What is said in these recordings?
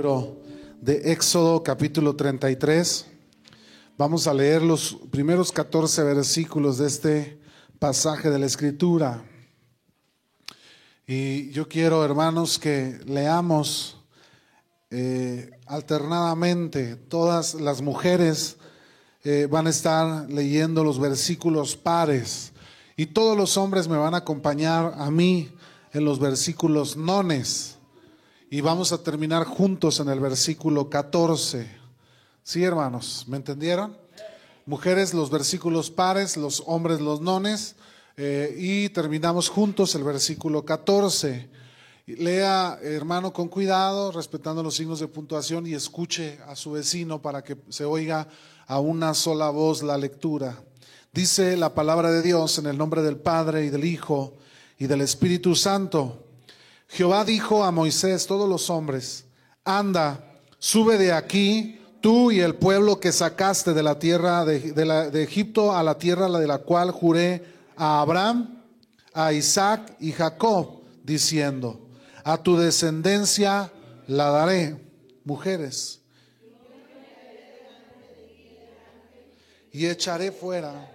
de Éxodo capítulo 33. Vamos a leer los primeros 14 versículos de este pasaje de la Escritura. Y yo quiero, hermanos, que leamos eh, alternadamente. Todas las mujeres eh, van a estar leyendo los versículos pares y todos los hombres me van a acompañar a mí en los versículos nones. Y vamos a terminar juntos en el versículo 14. ¿Sí, hermanos? ¿Me entendieron? Mujeres los versículos pares, los hombres los nones. Eh, y terminamos juntos el versículo 14. Lea, hermano, con cuidado, respetando los signos de puntuación y escuche a su vecino para que se oiga a una sola voz la lectura. Dice la palabra de Dios en el nombre del Padre y del Hijo y del Espíritu Santo. Jehová dijo a Moisés, todos los hombres, anda, sube de aquí, tú y el pueblo que sacaste de la tierra de, Egipto a la tierra de la cual juré a Abraham, a Isaac y Jacob, diciendo, a tu descendencia la daré, mujeres, y echaré fuera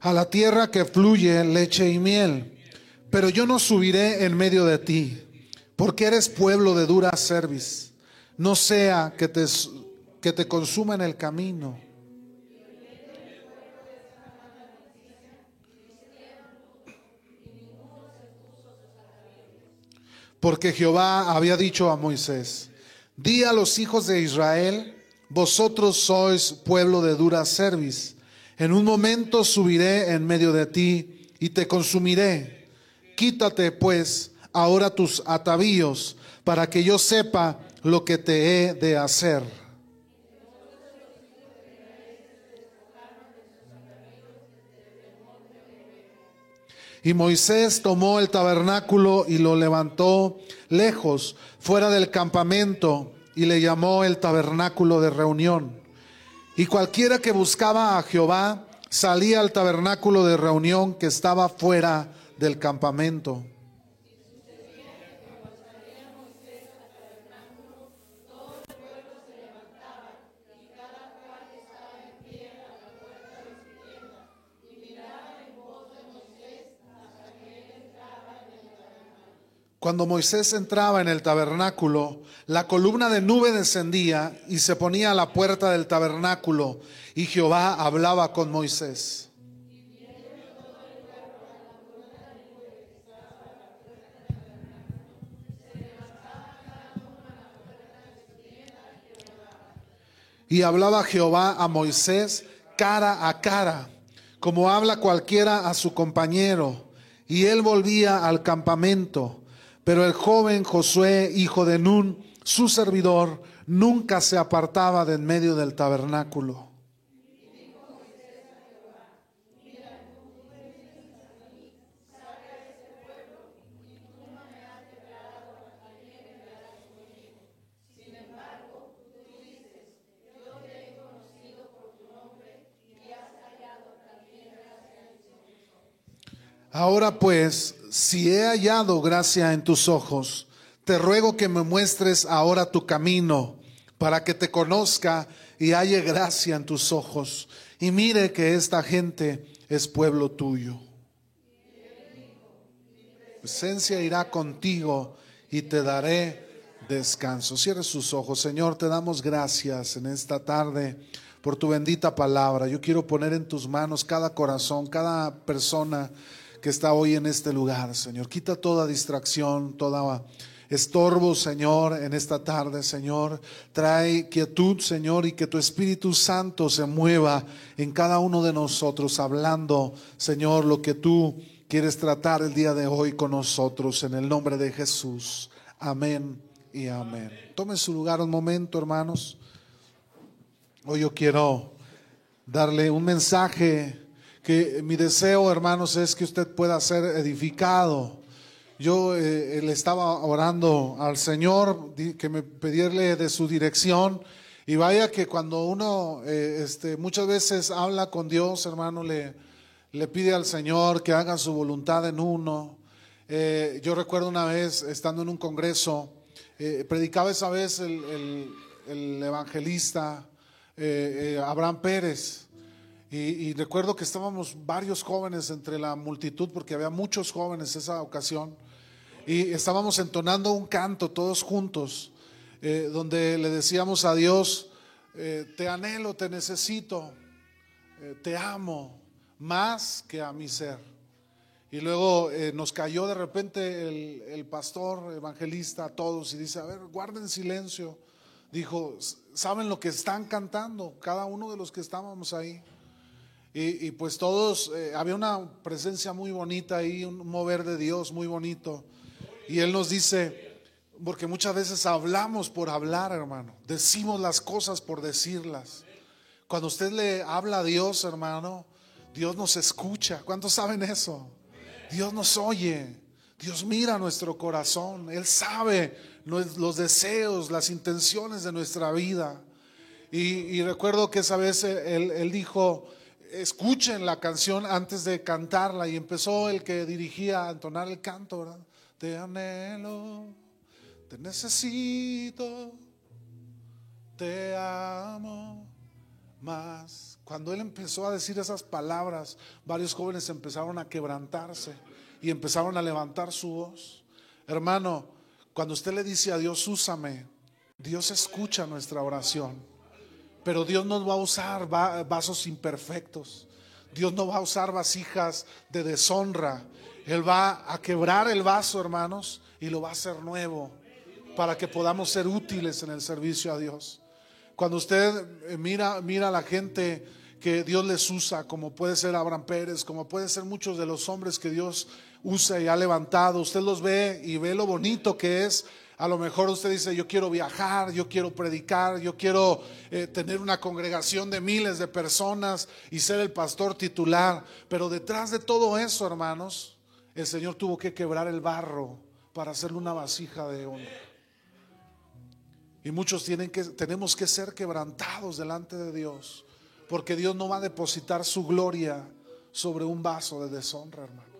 a la tierra que fluye leche y miel. Pero yo no subiré en medio de ti, porque eres pueblo de dura cerviz. No sea que te, que te consuma en el camino. Porque Jehová había dicho a Moisés, di a los hijos de Israel, vosotros sois pueblo de dura cerviz en un momento subiré en medio de ti y te consumiré. Quítate pues ahora tus atavíos para que yo sepa lo que te he de hacer. Y Moisés tomó el tabernáculo y lo levantó lejos, fuera del campamento, y le llamó el tabernáculo de reunión. Y cualquiera que buscaba a Jehová salía al tabernáculo de reunión que estaba fuera del campamento. Cuando Moisés entraba en el tabernáculo, la columna de nube descendía y se ponía a la puerta del tabernáculo y Jehová hablaba con Moisés. Y hablaba Jehová a Moisés cara a cara, como habla cualquiera a su compañero. Y él volvía al campamento. Pero el joven Josué, hijo de Nun, su servidor, nunca se apartaba de en medio del tabernáculo. Ahora pues, si he hallado gracia en tus ojos, te ruego que me muestres ahora tu camino, para que te conozca y halle gracia en tus ojos, y mire que esta gente es pueblo tuyo. Presencia irá contigo y te daré descanso. Cierre sus ojos. Señor, te damos gracias en esta tarde por tu bendita palabra. Yo quiero poner en tus manos cada corazón, cada persona que está hoy en este lugar, Señor. Quita toda distracción, toda estorbo, Señor, en esta tarde, Señor. Trae quietud, Señor, y que tu Espíritu Santo se mueva en cada uno de nosotros, hablando, Señor, lo que tú quieres tratar el día de hoy con nosotros, en el nombre de Jesús. Amén y amén. Tome su lugar un momento, hermanos. Hoy yo quiero darle un mensaje que mi deseo, hermanos, es que usted pueda ser edificado. Yo eh, le estaba orando al Señor que me pedirle de su dirección. Y vaya que cuando uno eh, este, muchas veces habla con Dios, hermano, le, le pide al Señor que haga su voluntad en uno. Eh, yo recuerdo una vez, estando en un congreso, predicaba esa vez el, evangelista eh, Abraham Pérez. Y, recuerdo que estábamos varios jóvenes entre la multitud, porque había muchos jóvenes esa ocasión, y estábamos entonando un canto todos juntos, donde le decíamos a Dios, te anhelo, te necesito, te amo, más que a mi ser. Y luego eh, nos cayó de repente el, pastor evangelista a todos y dice, a ver, guarden silencio. Dijo, ¿saben lo que están cantando? Cada uno de los que estábamos ahí. Y, pues todos, eh, había una presencia muy bonita ahí, un mover de Dios muy bonito. Y Él nos dice, porque muchas veces hablamos por hablar, hermano. Decimos las cosas por decirlas. Cuando usted le habla a Dios, hermano, Dios nos escucha. ¿Cuántos saben eso? Dios nos oye. Dios mira nuestro corazón. Él sabe los deseos, las intenciones de nuestra vida. Y, recuerdo que esa vez él, dijo, escuchen la canción antes de cantarla. Y empezó el que dirigía a entonar el canto. Te anhelo, te necesito, te amo más cuando él empezó a decir esas palabras, varios jóvenes empezaron a quebrantarse y empezaron a levantar su voz. Hermano, cuando usted le dice a Dios, úsame, Dios escucha nuestra oración. Pero Dios no va a usar vasos imperfectos. Dios no va a usar vasijas de deshonra. Él va a quebrar el vaso, hermanos, y lo va a hacer nuevo para que podamos ser útiles en el servicio a Dios. Cuando usted eh, mira, mira a la gente que Dios les usa, como puede ser Abraham Pérez, como puede ser muchos de los hombres que Dios usa y ha levantado, usted los ve y ve lo bonito que es. A lo mejor usted dice, yo quiero viajar, yo quiero predicar, yo quiero eh, tener una congregación de miles de personas y ser el pastor titular. Pero detrás de todo eso, hermanos, el Señor tuvo que quebrar el barro para hacerle una vasija de honra. Y muchos tienen que, tenemos que ser quebrantados delante de Dios, porque Dios no va a depositar su gloria sobre un vaso de deshonra, hermano.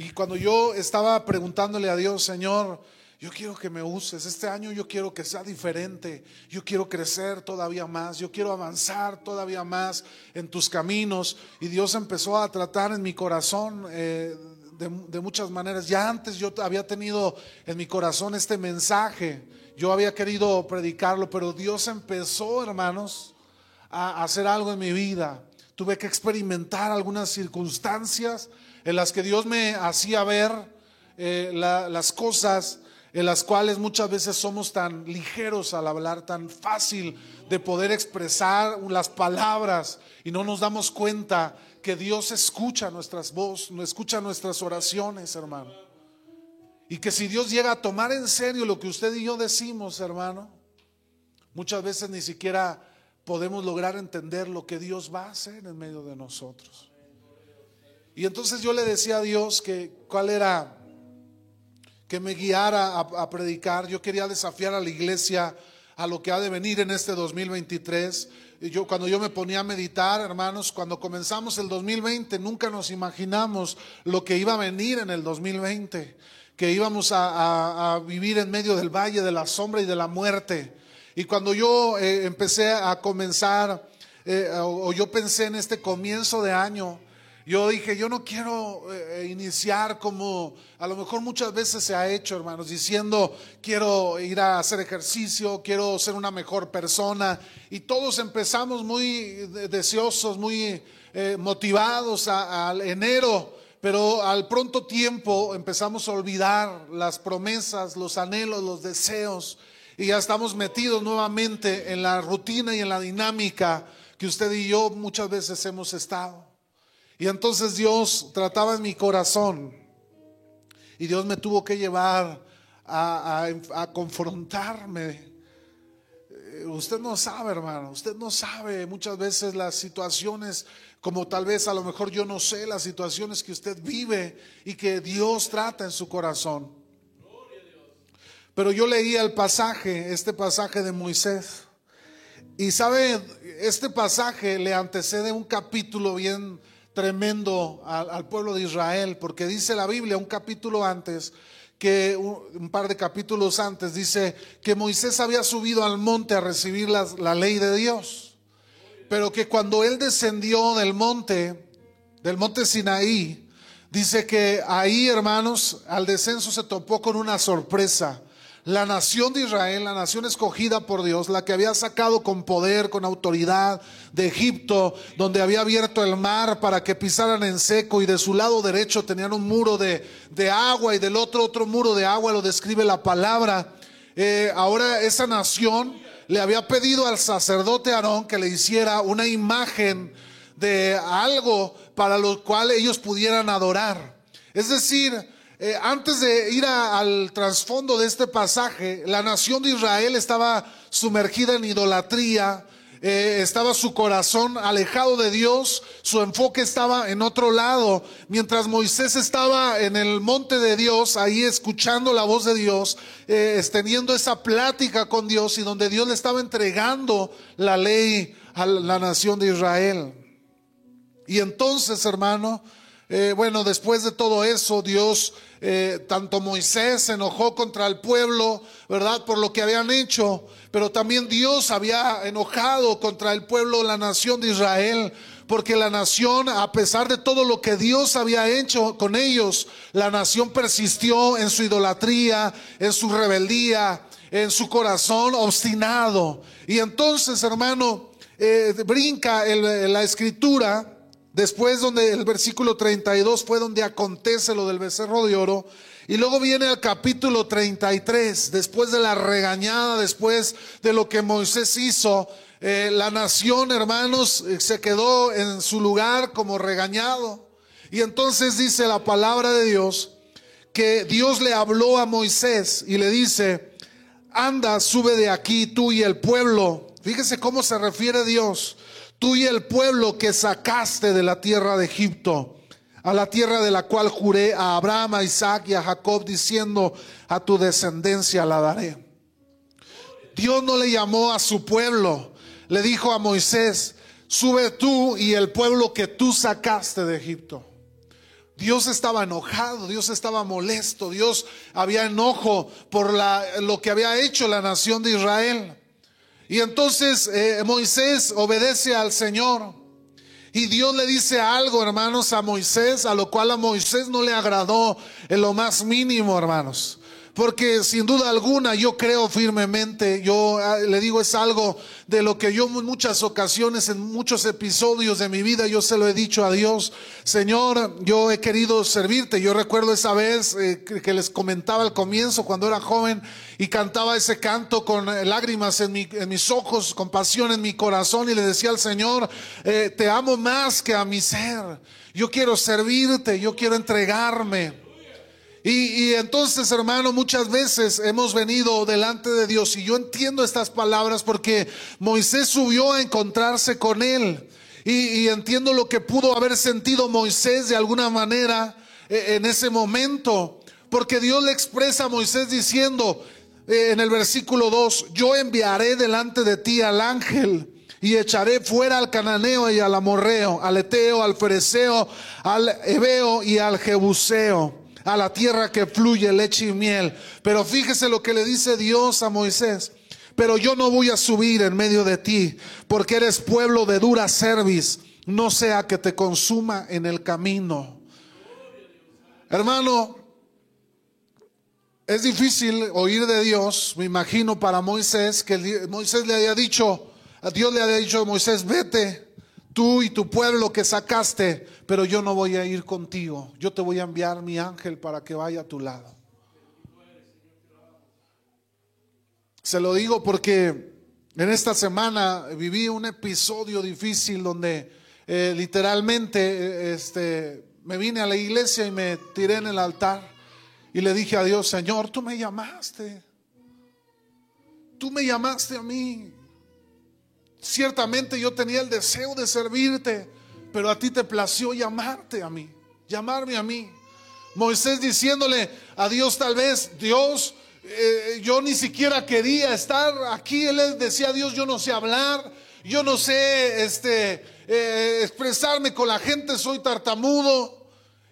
Y cuando yo estaba preguntándole a Dios, Señor, yo quiero que me uses, este año yo quiero que sea diferente, yo quiero crecer todavía más, yo quiero avanzar todavía más en tus caminos. Y Dios empezó a tratar en mi corazón eh, de, de muchas maneras. Ya antes yo había tenido en mi corazón este mensaje yo había querido predicarlo, pero Dios empezó, hermanos, a hacer algo en mi vida. Tuve que experimentar algunas circunstancias en las que Dios me hacía ver eh, las cosas en las cuales muchas veces somos tan ligeros al hablar, tan fácil de poder expresar las palabras y no nos damos cuenta que Dios escucha nuestras voces, escucha nuestras oraciones, hermano. Y que si Dios llega a tomar en serio lo que usted y yo decimos, hermano, muchas veces ni siquiera podemos lograr entender lo que Dios va a hacer en medio de nosotros. Y entonces yo le decía a Dios que cuál era que me guiara a, predicar. Yo quería desafiar a la iglesia a lo que ha de venir en este 2023. Y yo cuando yo me ponía a meditar, hermanos, cuando comenzamos el 2020, nunca nos imaginamos lo que iba a venir en el 2020 que íbamos a, vivir en medio del valle de la sombra y de la muerte. Y cuando yo eh, empecé a comenzar, eh, o, yo pensé en este comienzo de año, yo dije, yo no quiero eh, iniciar como a lo mejor muchas veces se ha hecho, hermanos, diciendo, quiero ir a hacer ejercicio, quiero ser una mejor persona. Y todos empezamos muy deseosos, muy motivados al enero pero al pronto tiempo empezamos a olvidar las promesas, los anhelos, los deseos y ya estamos metidos nuevamente en la rutina y en la dinámica que usted y yo muchas veces hemos estado. Y entonces Dios trataba en mi corazón y Dios me tuvo que llevar a, a confrontarme usted no sabe, hermano, usted no sabe muchas veces las situaciones, como tal vez a lo mejor yo no sé las situaciones que usted vive y que Dios trata en su corazón. Pero yo leía el pasaje, este pasaje de Moisés, Y sabe, este pasaje le antecede un capítulo bien tremendo al, pueblo de Israel, porque dice la Biblia un capítulo antes, que un, par de capítulos antes, dice que Moisés había subido al monte a recibir la, la ley de Dios, pero que cuando él descendió del monte, del monte Sinaí, dice que ahí, hermanos, al descenso se topó con una sorpresa la nación de Israel, la nación escogida por Dios, la que había sacado con poder, con autoridad de Egipto, donde había abierto el mar para que pisaran en seco y de su lado derecho tenían un muro de, de agua y del otro otro muro de agua, lo describe la palabra. Eh, ahora esa nación le había pedido al sacerdote Aarón que le hiciera una imagen de algo para lo cual ellos pudieran adorar. Es decir, eh, antes de ir al trasfondo de este pasaje, la nación de Israel estaba sumergida en idolatría, eh, estaba su corazón alejado de Dios, su enfoque estaba en otro lado, mientras Moisés estaba en el monte de Dios, ahí escuchando la voz de Dios, eh, teniendo esa plática con Dios y donde Dios le estaba entregando la ley a la nación de Israel. Y entonces, hermano, bueno, después de todo eso, Dios eh, tanto Moisés se enojó contra el pueblo, ¿verdad? Por lo que habían hecho, pero también Dios había enojado contra el pueblo, la nación de Israel, porque la nación, a pesar de todo lo que Dios había hecho con ellos, la nación persistió en su idolatría, en su rebeldía, en su corazón obstinado. Y entonces, hermano, eh, brinca la escritura Después donde el versículo 32 fue donde acontece lo del becerro de oro. Y luego viene el capítulo 33, después de la regañada, después de lo que Moisés hizo, eh, la nación, hermanos, eh, se quedó en su lugar como regañado. Y entonces dice la palabra de Dios que Dios le habló a Moisés y le dice, anda, sube de aquí tú y el pueblo. Fíjese cómo se refiere Dios tú y el pueblo que sacaste de la tierra de Egipto, a la tierra de la cual juré a Abraham, a Isaac y a Jacob, diciendo, a tu descendencia la daré. Dios no le llamó a su pueblo, le dijo a Moisés, sube tú y el pueblo que tú sacaste de Egipto. Dios estaba enojado, Dios estaba molesto, Dios había enojo por la, lo que había hecho la nación de Israel. Y entonces eh, Moisés obedece al Señor. Y Dios le dice algo, hermanos, a Moisés, a lo cual a Moisés no le agradó en lo más mínimo, hermanos. Porque sin duda alguna yo creo firmemente, yo ah, le digo es algo de lo que yo en muchas ocasiones, en muchos episodios de mi vida, yo se lo he dicho a Dios, Señor, yo he querido servirte. Yo recuerdo esa vez eh, que les comentaba al comienzo cuando era joven y cantaba ese canto con eh, lágrimas en, mis ojos, con pasión en mi corazón y le decía al Señor, eh, te amo más que a mi ser. Yo quiero servirte, yo quiero entregarme. Y, entonces, hermano, muchas veces hemos venido delante de Dios y yo entiendo estas palabras porque Moisés subió a encontrarse con él. Y, entiendo lo que pudo haber sentido Moisés de alguna manera eh, en ese momento. Porque Dios le expresa a Moisés diciendo eh, en el versículo 2, yo enviaré delante de ti al ángel y echaré fuera al cananeo y al amorreo, al eteo, al fereceo, al ebeo y al jebuseo a la tierra que fluye leche y miel. Pero fíjese lo que le dice Dios a Moisés. Pero yo no voy a subir en medio de ti, porque eres pueblo de dura cerviz, no sea que te consuma en el camino. Hermano, es difícil oír de Dios, me imagino para Moisés, que Moisés le haya dicho, a Dios le haya dicho a Moisés, vete, tú y tu pueblo que sacaste, pero yo no voy a ir contigo. Yo te voy a enviar mi ángel para que vaya a tu lado. Se lo digo porque en esta semana viví un episodio difícil donde eh, literalmente eh, este, me vine a la iglesia y me tiré en el altar y le dije a Dios, Señor, tú me llamaste. Tú me llamaste a mí. Ciertamente yo tenía el deseo de servirte, pero a ti te plació llamarte a mí, llamarme a mí. Moisés diciéndole a Dios tal vez, Dios, eh, yo ni siquiera quería estar aquí. Él decía a Dios, yo no sé hablar, yo no sé este, eh, expresarme con la gente, soy tartamudo.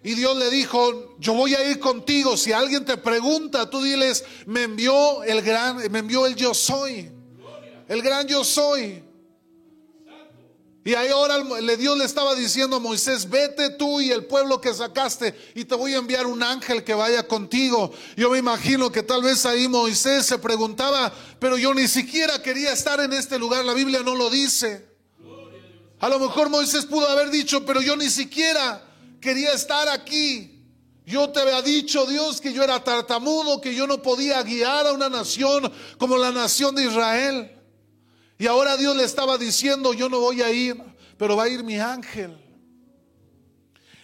Y Dios le dijo, yo voy a ir contigo. Si alguien te pregunta, tú diles, me envió el gran, me envió el yo soy. El gran yo soy. Y ahí ahora Dios le estaba diciendo a Moisés, vete tú y el pueblo que sacaste y te voy a enviar un ángel que vaya contigo. Yo me imagino que tal vez ahí Moisés se preguntaba, pero yo ni siquiera quería estar en este lugar, la Biblia no lo dice. A lo mejor Moisés pudo haber dicho, pero yo ni siquiera quería estar aquí. Yo te había dicho, Dios, que yo era tartamudo, que yo no podía guiar a una nación como la nación de Israel. Y ahora Dios le estaba diciendo, yo no voy a ir, pero va a ir mi ángel.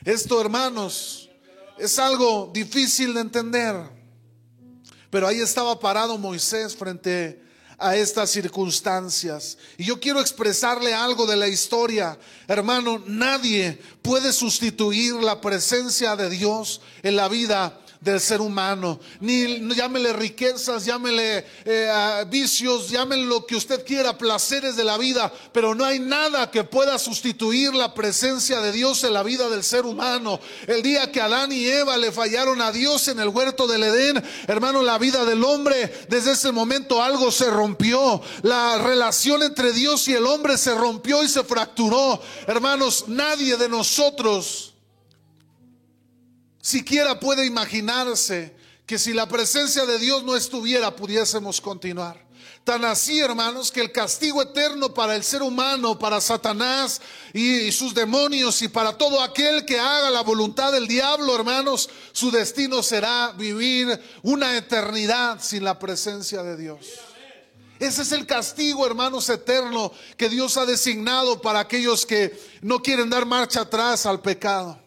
Esto, hermanos, es algo difícil de entender. Pero ahí estaba parado Moisés frente a estas circunstancias. Y yo quiero expresarle algo de la historia. Hermano, nadie puede sustituir la presencia de Dios en la vida del ser humano. Ni llámele riquezas, llámele eh, vicios, llámele lo que usted quiera, placeres de la vida, pero no hay nada que pueda sustituir la presencia de Dios en la vida del ser humano. El día que Adán y Eva le fallaron a Dios en el huerto del Edén, hermano, la vida del hombre, desde ese momento algo se rompió. La relación entre Dios y el hombre se rompió y se fracturó. Hermanos, nadie de nosotros siquiera puede imaginarse que si la presencia de Dios no estuviera, pudiésemos continuar. Tan así, hermanos, que el castigo eterno para el ser humano, para Satanás y, sus demonios y para todo aquel que haga la voluntad del diablo, hermanos, su destino será vivir una eternidad sin la presencia de Dios. Ese es el castigo, hermanos, eterno que Dios ha designado para aquellos que no quieren dar marcha atrás al pecado.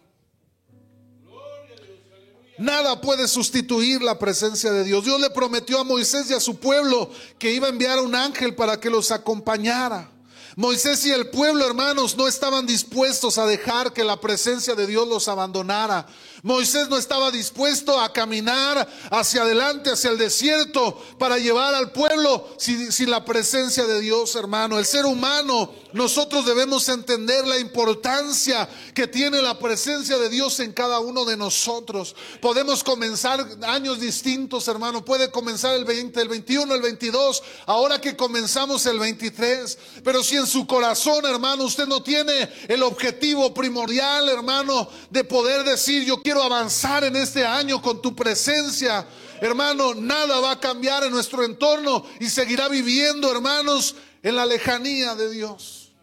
Nada puede sustituir la presencia de Dios. Dios le prometió a Moisés y a su pueblo que iba a enviar un ángel para que los acompañara. Moisés y el pueblo, hermanos, no estaban dispuestos a dejar que la presencia de Dios los abandonara. Moisés no estaba dispuesto a caminar hacia adelante, hacia el desierto, para llevar al pueblo sin, la presencia de Dios, hermano. El ser humano, nosotros debemos entender la importancia que tiene la presencia de Dios en cada uno de nosotros. Podemos comenzar años distintos, hermano. Puede comenzar el 20, el 21, el 22, ahora que comenzamos el 23. Pero si en su corazón, hermano, usted no tiene el objetivo primordial, hermano, de poder decir, yo quiero avanzar en este año con tu presencia. Hermano, nada va a cambiar en nuestro entorno y seguirá viviendo, hermanos, en la lejanía de Dios.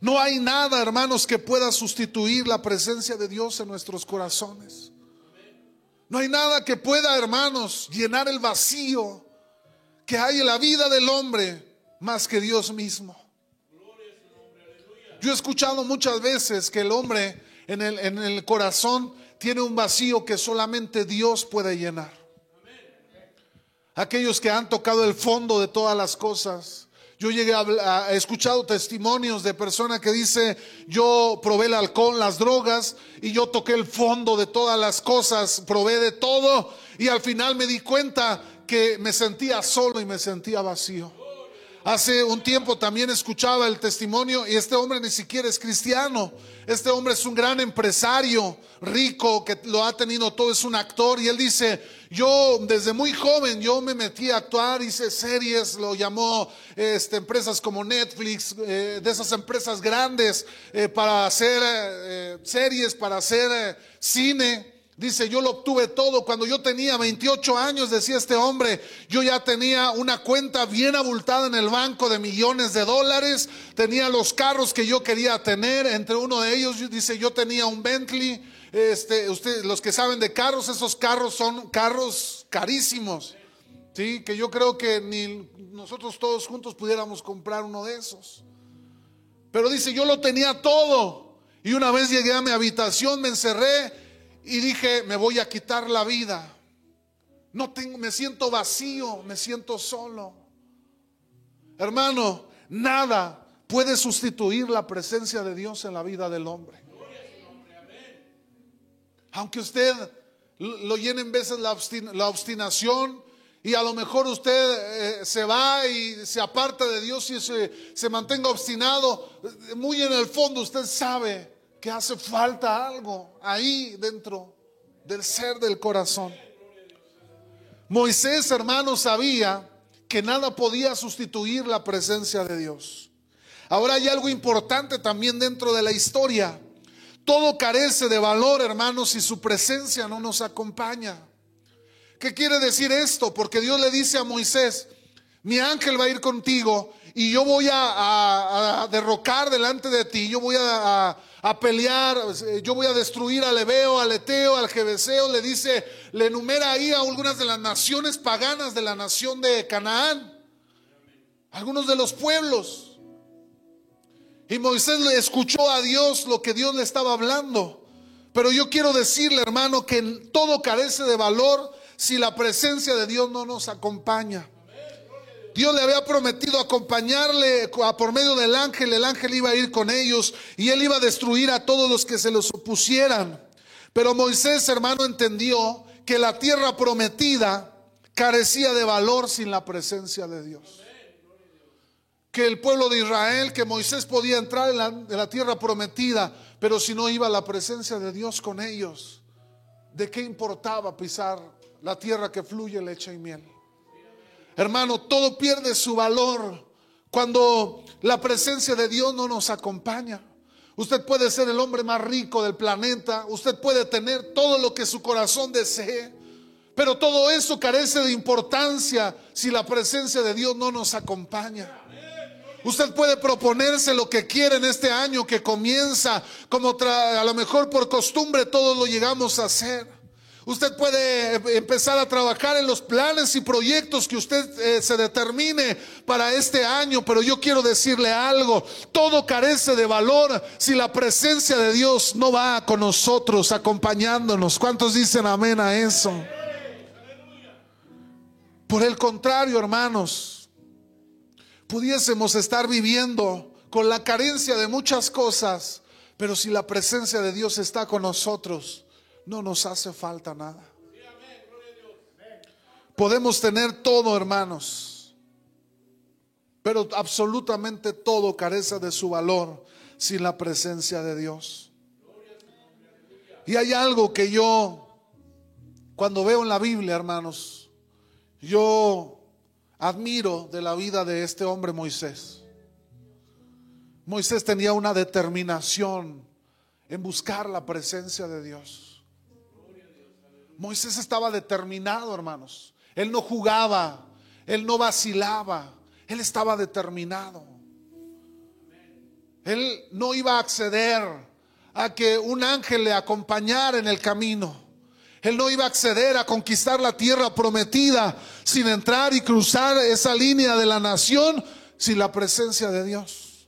No hay nada, hermanos, que pueda sustituir la presencia de Dios en nuestros corazones. No hay nada que pueda, hermanos, llenar el vacío que hay en la vida del hombre más que Dios mismo. Yo he escuchado muchas veces que el hombre en el, en el corazón tiene un vacío que solamente Dios puede llenar. Aquellos que han tocado el fondo de todas las cosas. Yo llegué a, he escuchado testimonios de personas que dice, yo probé el alcohol, las drogas y yo toqué el fondo de todas las cosas, probé de todo y al final me di cuenta que me sentía solo y me sentía vacío. Hace un tiempo también escuchaba el testimonio y este hombre ni siquiera es cristiano. Este hombre es un gran empresario, rico, que lo ha tenido todo, es un actor. Y él dice, yo desde muy joven, yo me metí a actuar, hice series, lo llamó este, empresas como Netflix, eh, de esas empresas grandes, eh, para hacer eh, series, para hacer cine. Dice, yo lo obtuve todo. Cuando yo tenía 28 años, decía este hombre, yo ya tenía una cuenta bien abultada en el banco de millones de dólares. Tenía los carros que yo quería tener. Entre uno de ellos, dice, yo tenía un Bentley. Este, usted, los que saben de carros, esos carros son carros carísimos. Sí, que yo creo que ni nosotros todos juntos pudiéramos comprar uno de esos. Pero dice, yo lo tenía todo. Y una vez llegué a mi habitación, me encerré y dije, me voy a quitar la vida. No tengo, me siento vacío, me siento solo. Hermano, nada puede sustituir la presencia de Dios en la vida del hombre. Aunque usted lo llena en veces la, obstinación y a lo mejor usted eh, se va y se aparta de Dios y se, se mantenga obstinado. Muy en el fondo usted sabe que hace falta algo ahí dentro del ser del corazón. Moisés, hermano, sabía que nada podía sustituir la presencia de Dios. Ahora hay algo importante también dentro de la historia. Todo carece de valor, hermanos, si su presencia no nos acompaña. ¿Qué quiere decir esto? Porque Dios le dice a Moisés, mi ángel va a ir contigo y yo voy a, derrocar delante de ti, yo voy a, pelear, yo voy a destruir al Ebeo, al Eteo, al Jebeseo, le dice, le enumera ahí a algunas de las naciones paganas de la nación de Canaán, algunos de los pueblos. Y Moisés le escuchó a Dios lo que Dios le estaba hablando. Pero yo quiero decirle, hermano, que todo carece de valor si la presencia de Dios no nos acompaña. Dios le había prometido acompañarle por medio del ángel. El ángel iba a ir con ellos y él iba a destruir a todos los que se los opusieran. Pero Moisés, hermano, entendió que la tierra prometida carecía de valor sin la presencia de Dios que el pueblo de Israel, que Moisés podía entrar en la, tierra prometida, pero si no iba la presencia de Dios con ellos, ¿de qué importaba pisar la tierra que fluye leche y miel? Hermano, todo pierde su valor cuando la presencia de Dios no nos acompaña. Usted puede ser el hombre más rico del planeta, usted puede tener todo lo que su corazón desee, pero todo eso carece de importancia si la presencia de Dios no nos acompaña. Usted puede proponerse lo que quiere en este año que comienza, como a lo mejor por costumbre todos lo llegamos a hacer. Usted puede empezar a trabajar en los planes y proyectos que usted eh, se determine para este año, pero yo quiero decirle algo, todo carece de valor si la presencia de Dios no va con nosotros, acompañándonos. ¿Cuántos dicen amén a eso? Por el contrario, hermanos, pudiésemos estar viviendo con la carencia de muchas cosas, pero si la presencia de Dios está con nosotros, no nos hace falta nada. Podemos tener todo, hermanos, pero absolutamente todo carece de su valor sin la presencia de Dios. Y hay algo que yo, cuando veo en la Biblia, hermanos, yo admiro de la vida de este hombre Moisés. Moisés tenía una determinación en buscar la presencia de Dios. Moisés estaba determinado, hermanos. Él no jugaba, él no vacilaba, él estaba determinado. Él no iba a acceder a que un ángel le acompañara en el camino. Él no iba a acceder a conquistar la tierra prometida sin entrar y cruzar esa línea de la nación sin la presencia de Dios.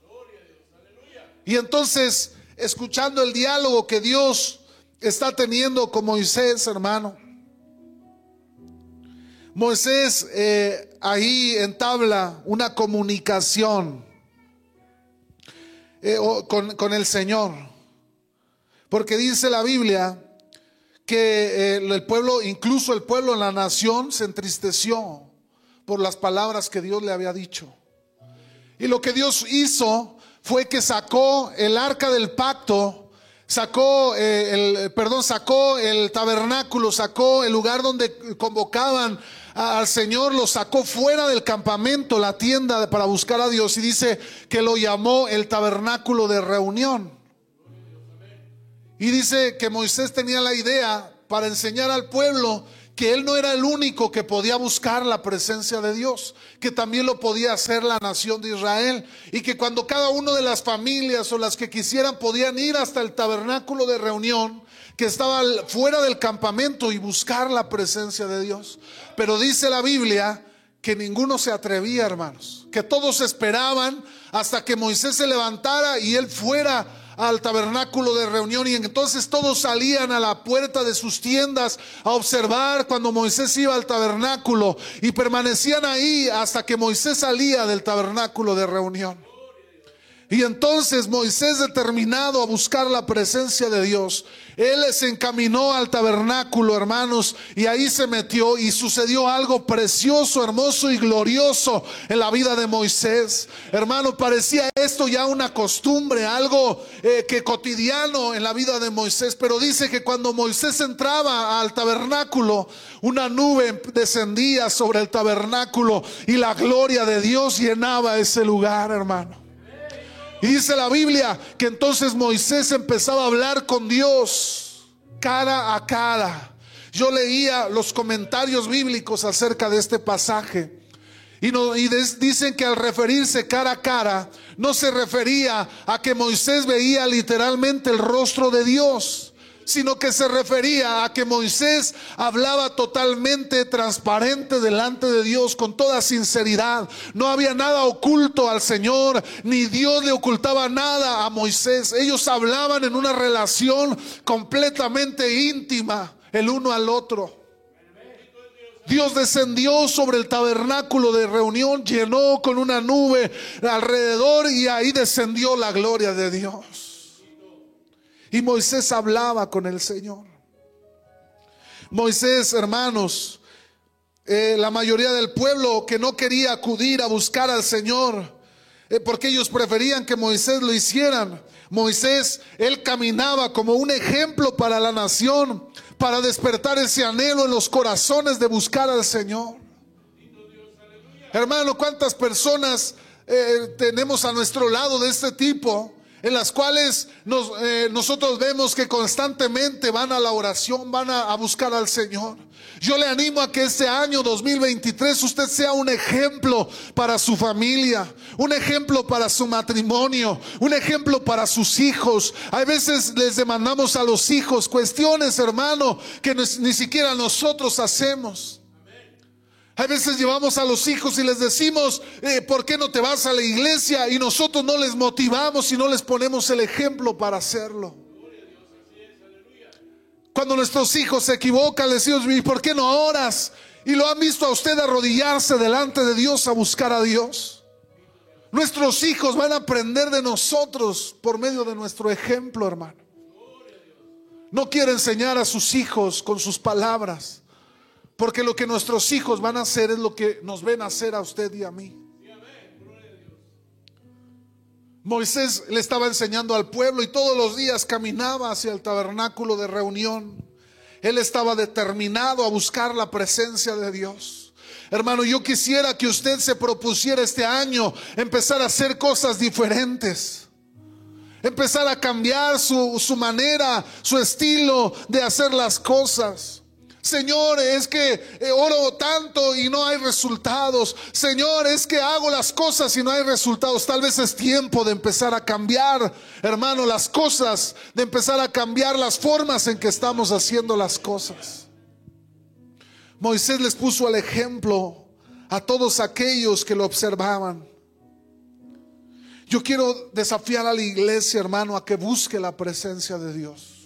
Y entonces, escuchando el diálogo que Dios está teniendo con Moisés, hermano, Moisés eh, ahí entabla una comunicación eh, con, el Señor. Porque dice la Biblia que eh, el pueblo, incluso el pueblo, la nación, se entristeció por las palabras que Dios le había dicho. Y lo que Dios hizo fue que sacó el arca del pacto, sacó eh, el, perdón, sacó el tabernáculo, sacó el lugar donde convocaban al Señor, lo sacó fuera del campamento, la tienda para buscar a Dios y dice que lo llamó el tabernáculo de reunión. Y dice que Moisés tenía la idea para enseñar al pueblo que él no era el único que podía buscar la presencia de Dios, que también lo podía hacer la nación de Israel y que cuando cada una de las familias o las que quisieran podían ir hasta el tabernáculo de reunión que estaba fuera del campamento y buscar la presencia de Dios. Pero dice la Biblia que ninguno se atrevía, hermanos, que todos esperaban hasta que Moisés se levantara y él fuera al tabernáculo de reunión y entonces todos salían a la puerta de sus tiendas a observar cuando Moisés iba al tabernáculo y permanecían ahí hasta que Moisés salía del tabernáculo de reunión. Y entonces Moisés determinado a buscar la presencia de Dios, él se encaminó al tabernáculo, hermanos, y ahí se metió y sucedió algo precioso, hermoso y glorioso en la vida de Moisés. Hermano, parecía esto ya una costumbre, algo eh, que cotidiano en la vida de Moisés, pero dice que cuando Moisés entraba al tabernáculo, una nube descendía sobre el tabernáculo y la gloria de Dios llenaba ese lugar, hermano. Y dice la Biblia que entonces Moisés empezaba a hablar con Dios cara a cara. Yo leía los comentarios bíblicos acerca de este pasaje. Y, dicen que al referirse cara a cara, no se refería a que Moisés veía literalmente el rostro de Dios sino que se refería a que Moisés hablaba totalmente transparente delante de Dios con toda sinceridad. No había nada oculto al Señor, ni Dios le ocultaba nada a Moisés. Ellos hablaban en una relación completamente íntima el uno al otro. Dios descendió sobre el tabernáculo de reunión, llenó con una nube alrededor y ahí descendió la gloria de Dios. Y Moisés hablaba con el Señor. Moisés, hermanos, eh, la mayoría del pueblo que no quería acudir a buscar al Señor, eh, porque ellos preferían que Moisés lo hicieran. Moisés, él caminaba como un ejemplo para la nación, para despertar ese anhelo en los corazones de buscar al Señor. Hermano, ¿cuántas personas eh, tenemos a nuestro lado de este tipo? En las cuales eh, nosotros vemos que constantemente van a la oración, van a, a, buscar al Señor. Yo le animo a que este año 2023 usted sea un ejemplo para su familia, un ejemplo para su matrimonio, un ejemplo para sus hijos. Hay veces les demandamos a los hijos cuestiones, hermano, que ni siquiera nosotros hacemos. A veces llevamos a los hijos y les decimos, eh, ¿por qué no te vas a la iglesia? Y nosotros no les motivamos y no les ponemos el ejemplo para hacerlo. Cuando nuestros hijos se equivocan, les decimos, ¿y por qué no oras? Y lo han visto a usted arrodillarse delante de Dios a buscar a Dios. Nuestros hijos van a aprender de nosotros por medio de nuestro ejemplo, hermano. No quiere enseñar a sus hijos con sus palabras. Porque lo que nuestros hijos van a hacer es lo que nos ven hacer a usted y a mí. Moisés le estaba enseñando al pueblo y todos los días caminaba hacia el tabernáculo de reunión. Él estaba determinado a buscar la presencia de Dios. Hermano, yo quisiera que usted se propusiera este año empezar a hacer cosas diferentes. Empezar a cambiar su, su manera, su estilo de hacer las cosas. Señor, es que eh, oro tanto y no hay resultados. Señor, es que hago las cosas y no hay resultados. Tal vez es tiempo de empezar a cambiar, hermano, las cosas, de empezar a cambiar las formas en que estamos haciendo las cosas. Moisés les puso el ejemplo a todos aquellos que lo observaban. Yo quiero desafiar a la iglesia, hermano, a que busque la presencia de Dios.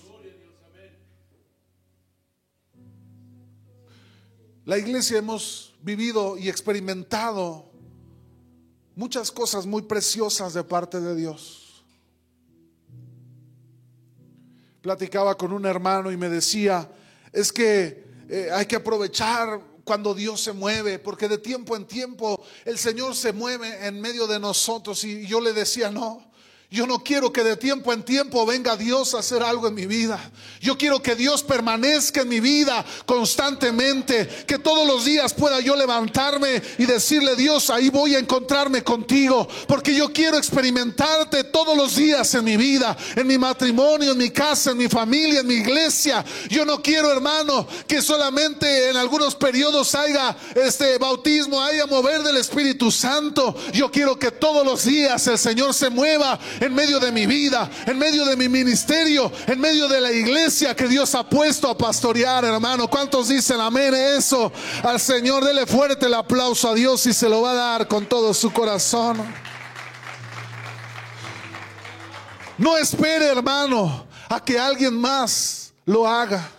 La iglesia hemos vivido y experimentado muchas cosas muy preciosas de parte de Dios. Platicaba con un hermano y me decía, es que eh, hay que aprovechar cuando Dios se mueve, porque de tiempo en tiempo el Señor se mueve en medio de nosotros. Y yo le decía, no, yo no quiero que de tiempo en tiempo venga Dios a hacer algo en mi vida. Yo quiero que Dios permanezca en mi vida constantemente. Que todos los días pueda yo levantarme y decirle, Dios, ahí voy a encontrarme contigo. Porque yo quiero experimentarte todos los días en mi vida, en mi matrimonio, en mi casa, en mi familia, en mi iglesia. Yo no quiero, hermano, que solamente en algunos periodos haya este bautismo, haya mover del Espíritu Santo. Yo quiero que todos los días el Señor se mueva en medio de mi vida, en medio de mi ministerio, en medio de la iglesia que Dios ha puesto a pastorear, hermano. ¿Cuántos dicen amén eso? Al Señor, dele fuerte el aplauso a Dios y se lo va a dar con todo su corazón. No espere, hermano, a que alguien más lo haga.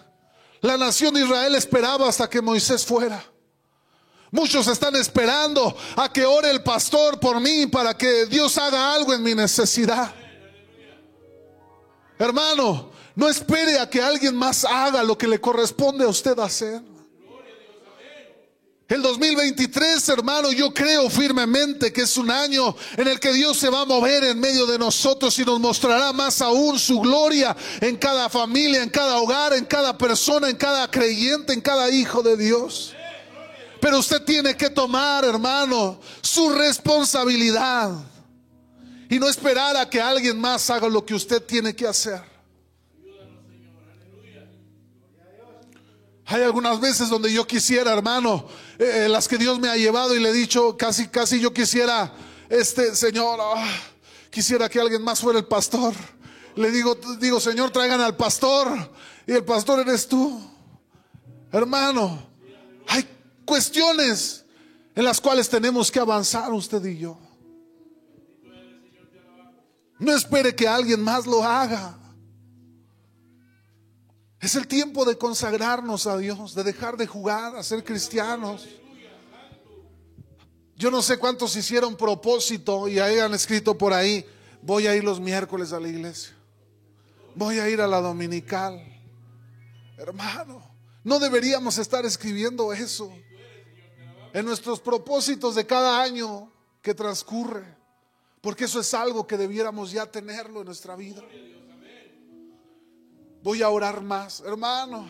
La nación de Israel esperaba hasta que Moisés fuera. Muchos están esperando a que ore el pastor por mí para que Dios haga algo en mi necesidad. Hermano, no espere a que alguien más haga lo que le corresponde a usted hacer. El 2023, hermano, yo creo firmemente que es un año en el que Dios se va a mover en medio de nosotros y nos mostrará más aún su gloria en cada familia, en cada hogar, en cada persona, en cada creyente, en cada hijo de Dios. Pero usted tiene que tomar, hermano, su responsabilidad y no esperar a que alguien más haga lo que usted tiene que hacer. Hay algunas veces donde yo quisiera, hermano, eh, eh, las que Dios me ha llevado y le he dicho, casi, casi yo quisiera, este Señor, ah, quisiera que alguien más fuera el pastor. Le digo, digo, Señor, traigan al pastor y el pastor eres tú. Hermano, hay cuestiones en las cuales tenemos que avanzar usted y yo. No espere que alguien más lo haga. Es el tiempo de consagrarnos a Dios, de dejar de jugar, a ser cristianos. Yo no sé cuántos hicieron propósito y hayan escrito por ahí, voy a ir los miércoles a la iglesia. Voy a ir a la dominical. Hermano, no deberíamos estar escribiendo eso en nuestros propósitos de cada año que transcurre, porque eso es algo que debiéramos ya tenerlo en nuestra vida. Voy a orar más, hermano.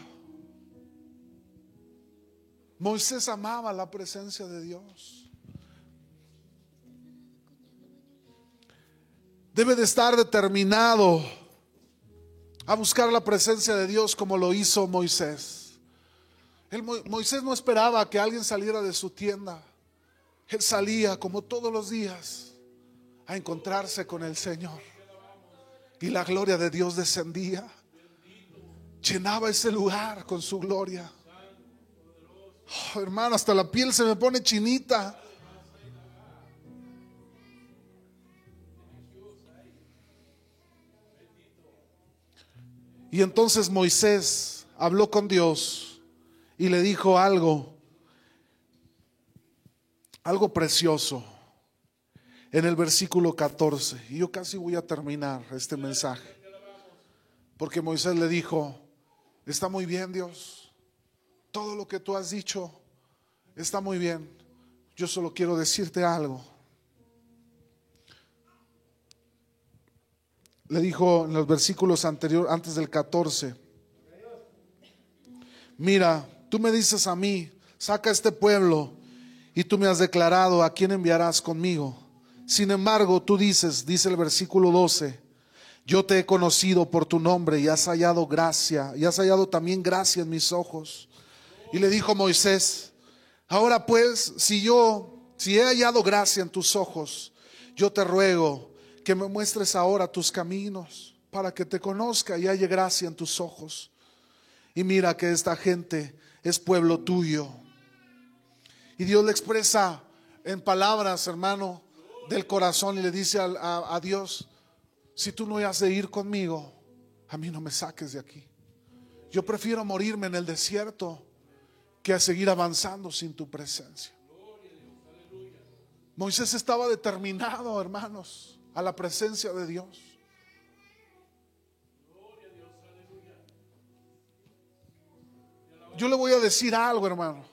Moisés amaba la presencia de Dios. Debe de estar determinado a buscar la presencia de Dios como lo hizo Moisés. Moisés no esperaba que alguien saliera de su tienda. Él salía como todos los días a encontrarse con el Señor. Y la gloria de Dios descendía llenaba ese lugar con su gloria. Oh, hermano, hasta la piel se me pone chinita. Y entonces Moisés habló con Dios y le dijo algo, algo precioso en el versículo 14. Y yo casi voy a terminar este mensaje. Porque Moisés le dijo, Está muy bien, Dios. Todo lo que tú has dicho está muy bien. Yo solo quiero decirte algo. Le dijo en los versículos anteriores, antes del 14, mira, tú me dices a mí, saca este pueblo y tú me has declarado a quién enviarás conmigo. Sin embargo, tú dices, dice el versículo 12, yo te he conocido por tu nombre y has hallado gracia, y has hallado también gracia en mis ojos. Y le dijo Moisés, ahora pues, si yo, si he hallado gracia en tus ojos, yo te ruego que me muestres ahora tus caminos para que te conozca y halle gracia en tus ojos. Y mira que esta gente es pueblo tuyo. Y Dios le expresa en palabras, hermano, del corazón y le dice a, Dios, si tú no has de ir conmigo, a mí no me saques de aquí. Yo prefiero morirme en el desierto que a seguir avanzando sin tu presencia. Moisés estaba determinado, hermanos, a la presencia de Dios. Yo le voy a decir algo, hermano.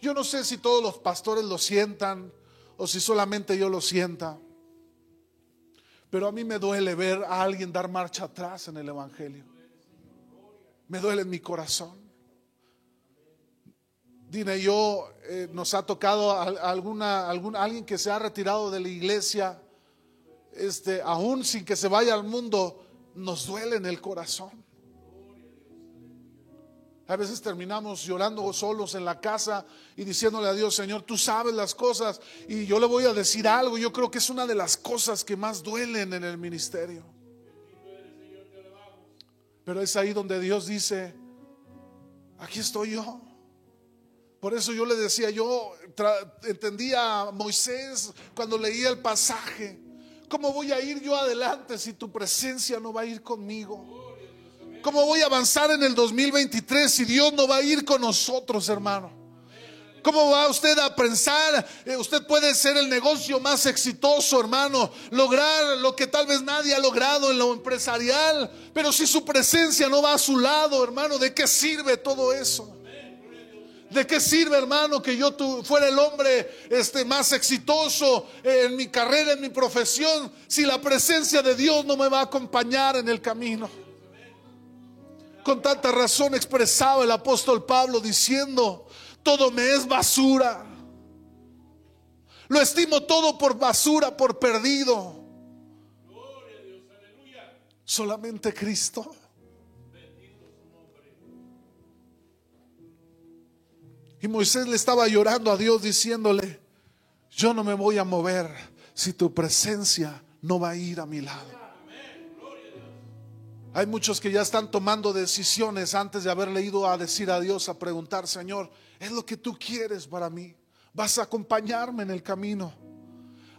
Yo no sé si todos los pastores lo sientan o si solamente yo lo sienta. Pero a mí me duele ver a alguien dar marcha atrás en el Evangelio. Me duele en mi corazón. Dime, yo eh, nos ha tocado alguna, algún, alguien que se ha retirado de la iglesia, este, aún sin que se vaya al mundo, nos duele en el corazón. A veces terminamos llorando solos en la casa y diciéndole a Dios, Señor, tú sabes las cosas. Y yo le voy a decir algo, yo creo que es una de las cosas que más duelen en el ministerio. Pero es ahí donde Dios dice, aquí estoy yo. Por eso yo le decía, yo entendía a Moisés cuando leía el pasaje, ¿cómo voy a ir yo adelante si tu presencia no va a ir conmigo? ¿Cómo voy a avanzar en el 2023 si Dios no va a ir con nosotros, hermano? ¿Cómo va usted a pensar? Eh, usted puede ser el negocio más exitoso, hermano, lograr lo que tal vez nadie ha logrado en lo empresarial, pero si su presencia no va a su lado, hermano, ¿de qué sirve todo eso? ¿De qué sirve, hermano, que yo fuera el hombre este, más exitoso en mi carrera, en mi profesión, si la presencia de Dios no me va a acompañar en el camino? Con tanta razón expresaba el apóstol Pablo diciendo, todo me es basura. Lo estimo todo por basura, por perdido. Solamente Cristo. Y Moisés le estaba llorando a Dios diciéndole, yo no me voy a mover si tu presencia no va a ir a mi lado. Hay muchos que ya están tomando decisiones antes de haberle ido a decir a Dios, a preguntar, Señor, ¿es lo que tú quieres para mí? ¿Vas a acompañarme en el camino?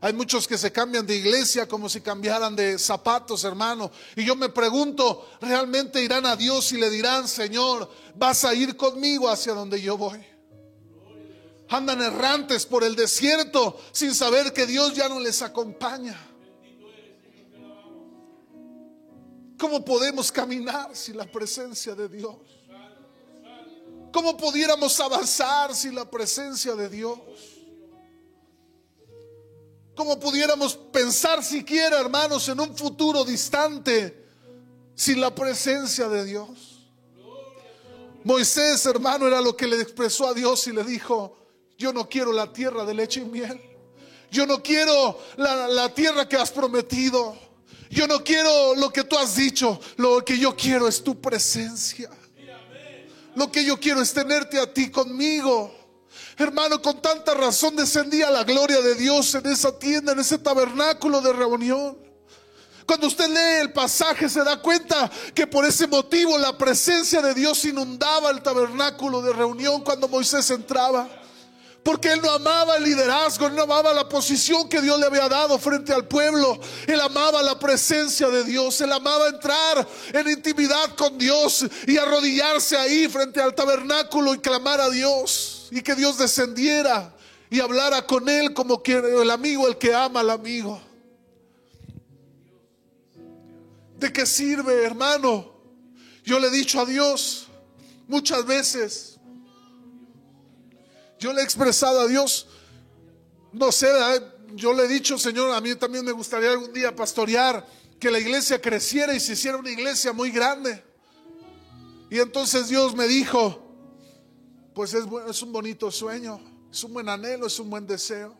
Hay muchos que se cambian de iglesia como si cambiaran de zapatos, hermano. Y yo me pregunto, ¿realmente irán a Dios y le dirán, Señor, vas a ir conmigo hacia donde yo voy? Andan errantes por el desierto sin saber que Dios ya no les acompaña. ¿Cómo podemos caminar sin la presencia de Dios? ¿Cómo pudiéramos avanzar sin la presencia de Dios? ¿Cómo pudiéramos pensar siquiera, hermanos, en un futuro distante sin la presencia de Dios? Moisés, hermano, era lo que le expresó a Dios y le dijo, yo no quiero la tierra de leche y miel. Yo no quiero la, la tierra que has prometido. Yo no quiero lo que tú has dicho. Lo que yo quiero es tu presencia. Lo que yo quiero es tenerte a ti conmigo. Hermano, con tanta razón descendía la gloria de Dios en esa tienda, en ese tabernáculo de reunión. Cuando usted lee el pasaje se da cuenta que por ese motivo la presencia de Dios inundaba el tabernáculo de reunión cuando Moisés entraba. Porque él no amaba el liderazgo, él no amaba la posición que Dios le había dado frente al pueblo. Él amaba la presencia de Dios, él amaba entrar en intimidad con Dios y arrodillarse ahí frente al tabernáculo y clamar a Dios. Y que Dios descendiera y hablara con él como el amigo, el que ama al amigo. ¿De qué sirve, hermano? Yo le he dicho a Dios muchas veces, yo le he expresado a Dios, no sé, yo le he dicho, Señor, a mí también me gustaría algún día pastorear, que la iglesia creciera y se hiciera una iglesia muy grande. Y entonces Dios me dijo, pues es, es un bonito sueño, es un buen anhelo, es un buen deseo.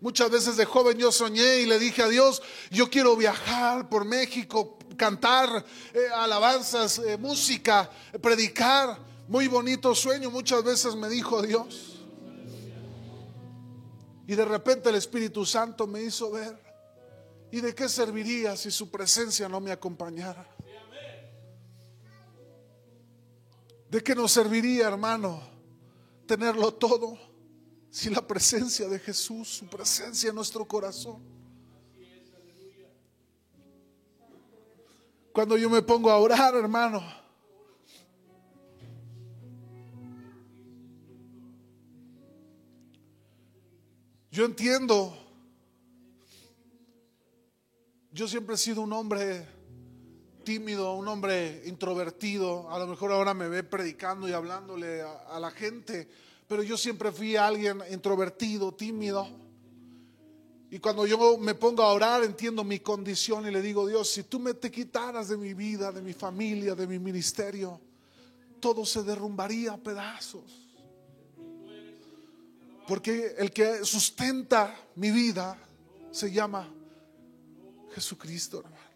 Muchas veces de joven yo soñé y le dije a Dios, yo quiero viajar por México, cantar eh, alabanzas, eh, música, predicar. Muy bonito sueño, muchas veces me dijo Dios. Y de repente el Espíritu Santo me hizo ver. ¿Y de qué serviría si su presencia no me acompañara? ¿De qué nos serviría, hermano, tenerlo todo si la presencia de Jesús, su presencia en nuestro corazón? Cuando yo me pongo a orar, hermano, Yo entiendo. Yo siempre he sido un hombre tímido, un hombre introvertido. A lo mejor ahora me ve predicando y hablándole a, la gente, pero yo siempre fui alguien introvertido, tímido. Y cuando yo me pongo a orar, entiendo mi condición y le digo, Dios, si tú me te quitaras de mi vida, de mi familia, de mi ministerio, todo se derrumbaría a pedazos. Porque el que sustenta mi vida se llama Jesucristo, hermano.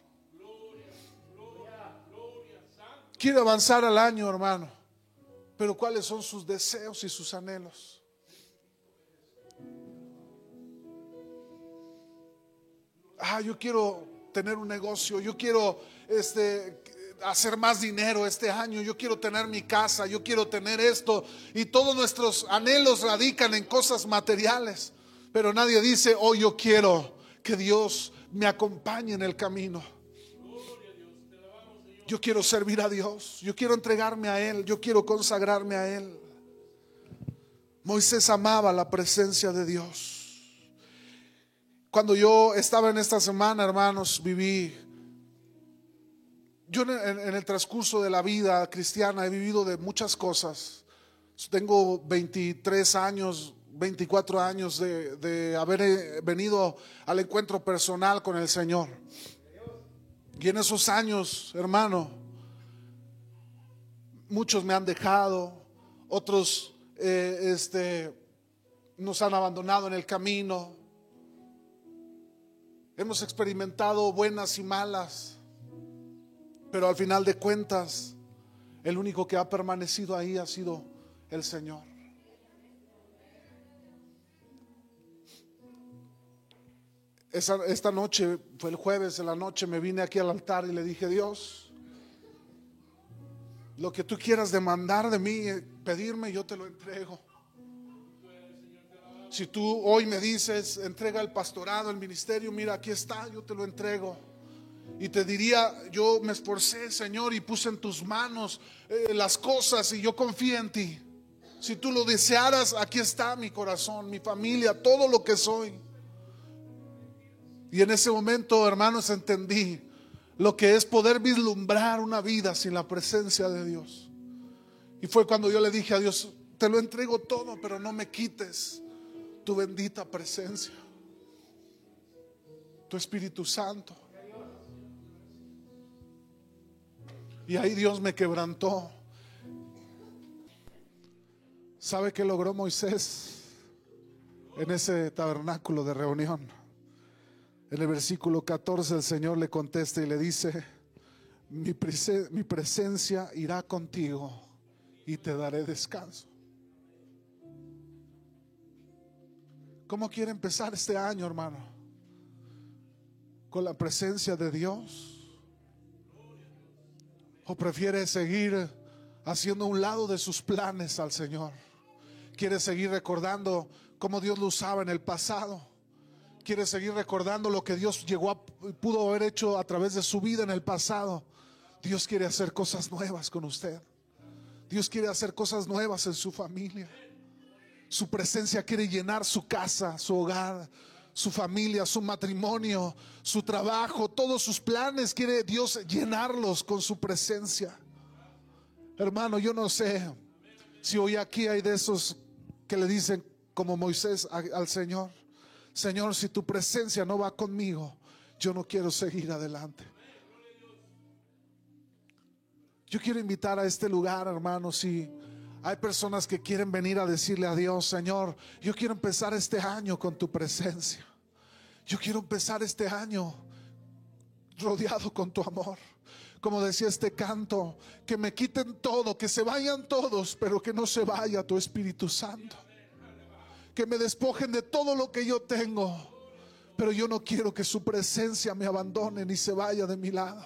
Quiere avanzar al año, hermano. Pero ¿cuáles son sus deseos y sus anhelos? Ah, yo quiero tener un negocio, yo quiero este hacer más dinero este año, yo quiero tener mi casa, yo quiero tener esto. Y todos nuestros anhelos radican en cosas materiales. Pero nadie dice, oh, yo quiero que Dios me acompañe en el camino. Yo quiero servir a Dios, yo quiero entregarme a Él, yo quiero consagrarme a Él. Moisés amaba la presencia de Dios. Cuando yo estaba en esta semana, hermanos, viví, yo en, el transcurso de la vida cristiana he vivido de muchas cosas. Tengo 23 años, 24 años de, haber venido al encuentro personal con el Señor. Y en esos años, hermano, muchos me han dejado, otros eh, este, nos han abandonado en el camino. Hemos experimentado buenas y malas, pero al final de cuentas, el único que ha permanecido ahí ha sido el Señor. esta noche, fue el jueves de la noche, me vine aquí al altar y le dije, Dios, lo que tú quieras demandar de mí, eh, pedirme, yo te lo entrego. Si tú hoy me dices, entrega el pastorado, el ministerio, mira, aquí está, yo te lo entrego. Y te diría, yo me esforcé, Señor, y puse en tus manos eh, las cosas y yo confío en ti. Si tú lo desearas, aquí está mi corazón, mi familia, todo lo que soy. Y en ese momento, hermanos, entendí lo que es poder vislumbrar una vida sin la presencia de Dios. Y fue cuando yo le dije a Dios, te lo entrego todo, pero no me quites tu bendita presencia, tu Espíritu Santo. Y ahí Dios me quebrantó. ¿Sabe qué logró Moisés en ese tabernáculo de reunión? En el versículo 14 el Señor le contesta y le dice, mi, mi presencia irá contigo y te daré descanso. ¿Cómo quiere empezar este año, hermano? ¿Con la presencia de Dios? ¿O prefiere seguir haciendo un lado de sus planes al Señor? ¿Quiere seguir recordando cómo Dios lo usaba en el pasado? ¿Quiere seguir recordando lo que Dios llegó a, pudo haber hecho a través de su vida en el pasado? Dios quiere hacer cosas nuevas con usted. Dios quiere hacer cosas nuevas en su familia. Su presencia quiere llenar su casa, su hogar, su familia, su matrimonio, su trabajo, todos sus planes. Quiere Dios llenarlos con su presencia. Hermano, yo no sé si hoy aquí hay de esos que le dicen como Moisés al Señor, Señor, si tu presencia no va conmigo, yo no quiero seguir adelante. Yo quiero invitar a este lugar, hermanos, si hay personas que quieren venir a decirle a Dios, Señor, yo quiero empezar este año con tu presencia. Yo quiero empezar este año rodeado con tu amor. Como decía este canto, que me quiten todo, que se vayan todos, pero que no se vaya tu Espíritu Santo. Que me despojen de todo lo que yo tengo, pero yo no quiero que su presencia me abandone ni se vaya de mi lado.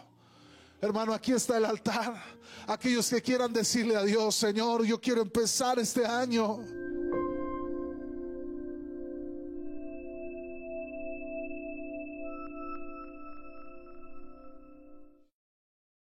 Hermano, aquí está el altar. Aquellos que quieran decirle a Dios, Señor, yo quiero empezar este año